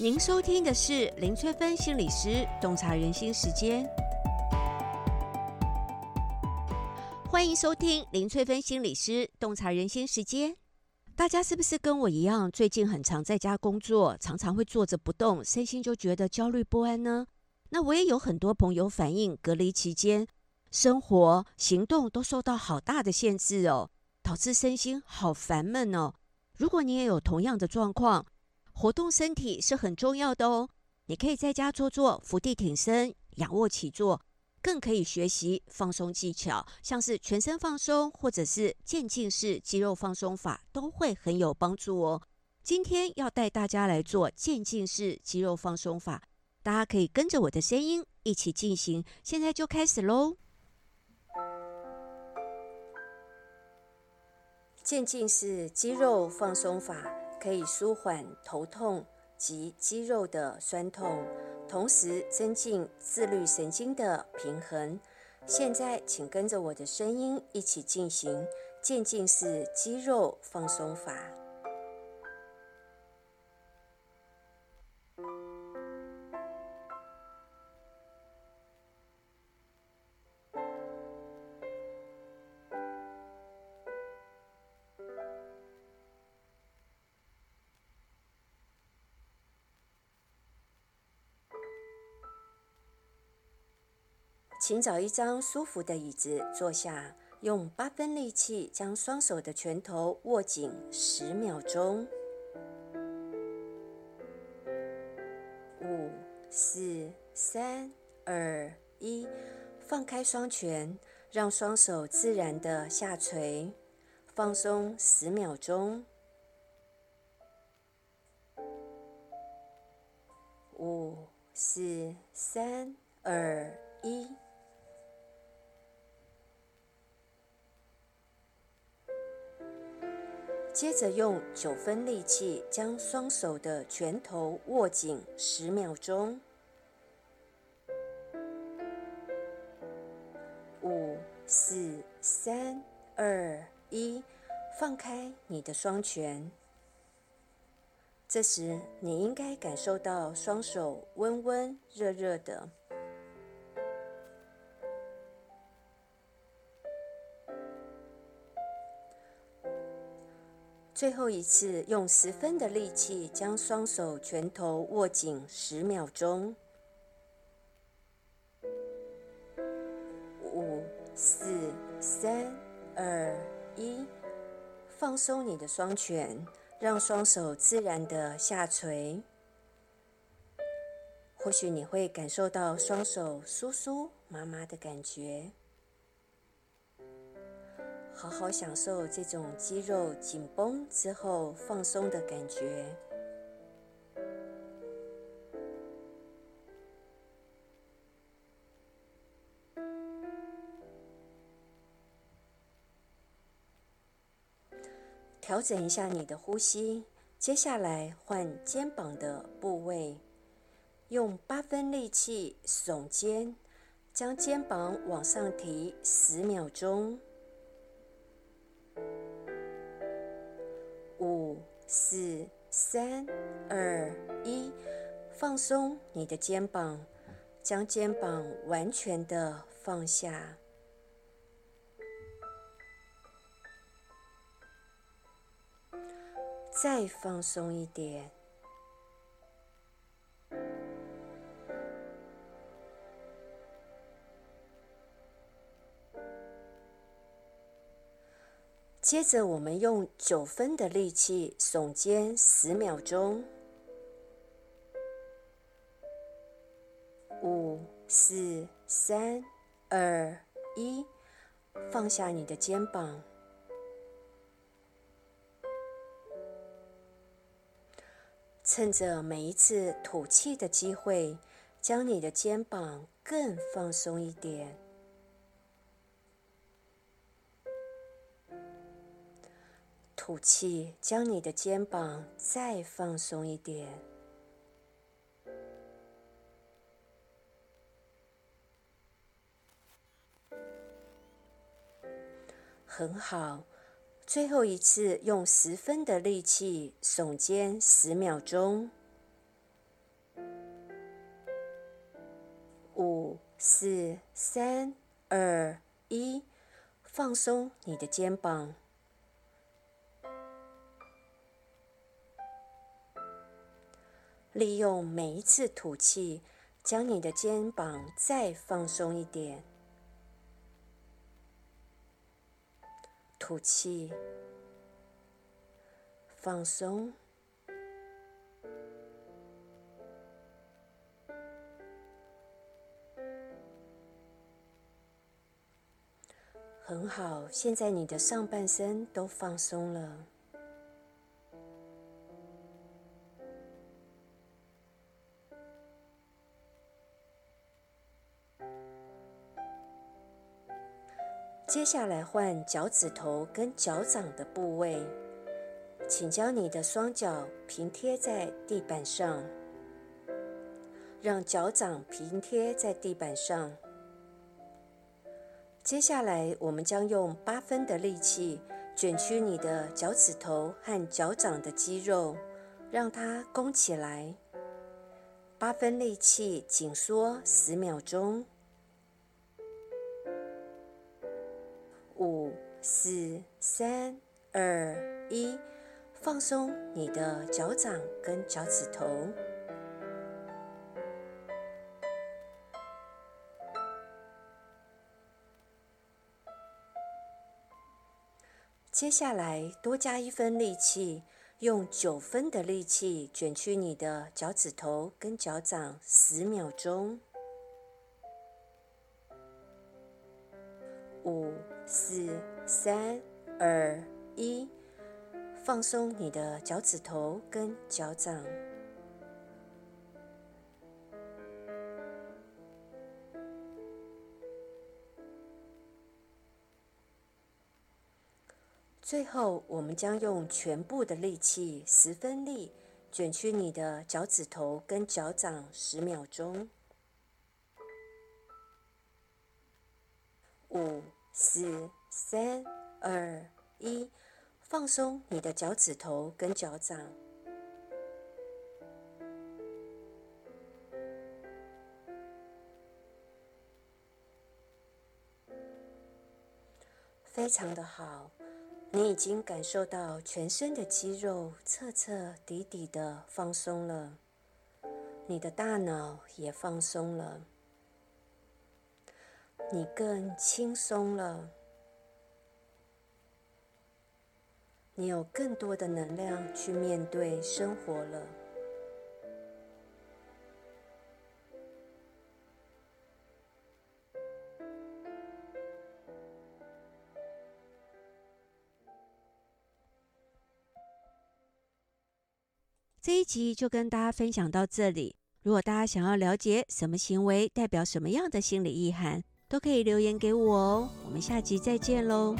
您收听的是林翠芬心理师洞察人心时间，欢迎收听林翠芬心理师洞察人心时间。大家是不是跟我一样，最近很常在家工作，常常会坐着不动，身心就觉得焦虑不安呢？那我也有很多朋友反映，隔离期间生活行动都受到好大的限制哦，导致身心好烦闷哦。如果你也有同样的状况，活动身体是很重要的哦。你可以在家做做伏地挺身、仰卧起坐，更可以学习放松技巧，像是全身放松或者是渐进式肌肉放松法，都会很有帮助哦。今天要带大家来做渐进式肌肉放松法，大家可以跟着我的声音一起进行。现在就开始喽！渐进式肌肉放松法。可以舒缓头痛及肌肉的酸痛，同时增进自律神经的平衡。现在，请跟着我的声音一起进行渐进式肌肉放松法。请找一张舒服的椅子坐下，用八分力气将双手的拳头握紧十秒钟。五、四、三、二、一，放开双拳，让双手自然的下垂，放松十秒钟。五、四、三、二、一。接着用九分力气将双手的拳头握紧十秒钟。五、四、三、二、一，放开你的双拳。这时你应该感受到双手温温热热的。最后一次，用十分的力气将双手拳头握紧十秒钟。五、四、三、二、一，放松你的双拳，让双手自然的下垂。或许你会感受到双手酥酥麻麻的感觉。好好享受这种肌肉紧绷之后放松的感觉。调整一下你的呼吸，接下来换肩膀的部位，用八分力气耸肩，将肩膀往上提十秒钟。四、三、二、一，放松你的肩膀，将肩膀完全的放下，再放松一点。接着，我们用九分的力气耸肩十秒钟。五、四、三、二、一，放下你的肩膀。趁着每一次吐气的机会，将你的肩膀更放松一点。吐气，将你的肩膀再放松一点。很好，最后一次用十分的力气耸肩十秒钟，五、四、三、二、一，放松你的肩膀。利用每一次吐气，将你的肩膀再放松一点。吐气，放松。很好，现在你的上半身都放松了。下来换脚趾头跟脚掌的部位，请将你的双脚平贴在地板上，让脚掌平贴在地板上。接下来，我们将用八分的力气卷曲你的脚趾头和脚掌的肌肉，让它弓起来。八分力气紧缩十秒钟。五、四、三、二、一，放松你的脚掌跟脚趾头。接下来多加一分力气，用九分的力气卷曲你的脚趾头跟脚掌十秒钟。五、四、三、二、一，放松你的脚趾头跟脚掌。最后，我们将用全部的力气，十分力，卷曲你的脚趾头跟脚掌十秒钟。五、四、三、二、一，放松你的脚趾头跟脚掌。非常的好。你已经感受到全身的肌肉彻彻底底的放松了，你的大脑也放松了，你更轻松了，你有更多的能量去面对生活了。这一集就跟大家分享到这里。如果大家想要了解什么行为代表什么样的心理意涵，都可以留言给我哦。我们下集再见喽。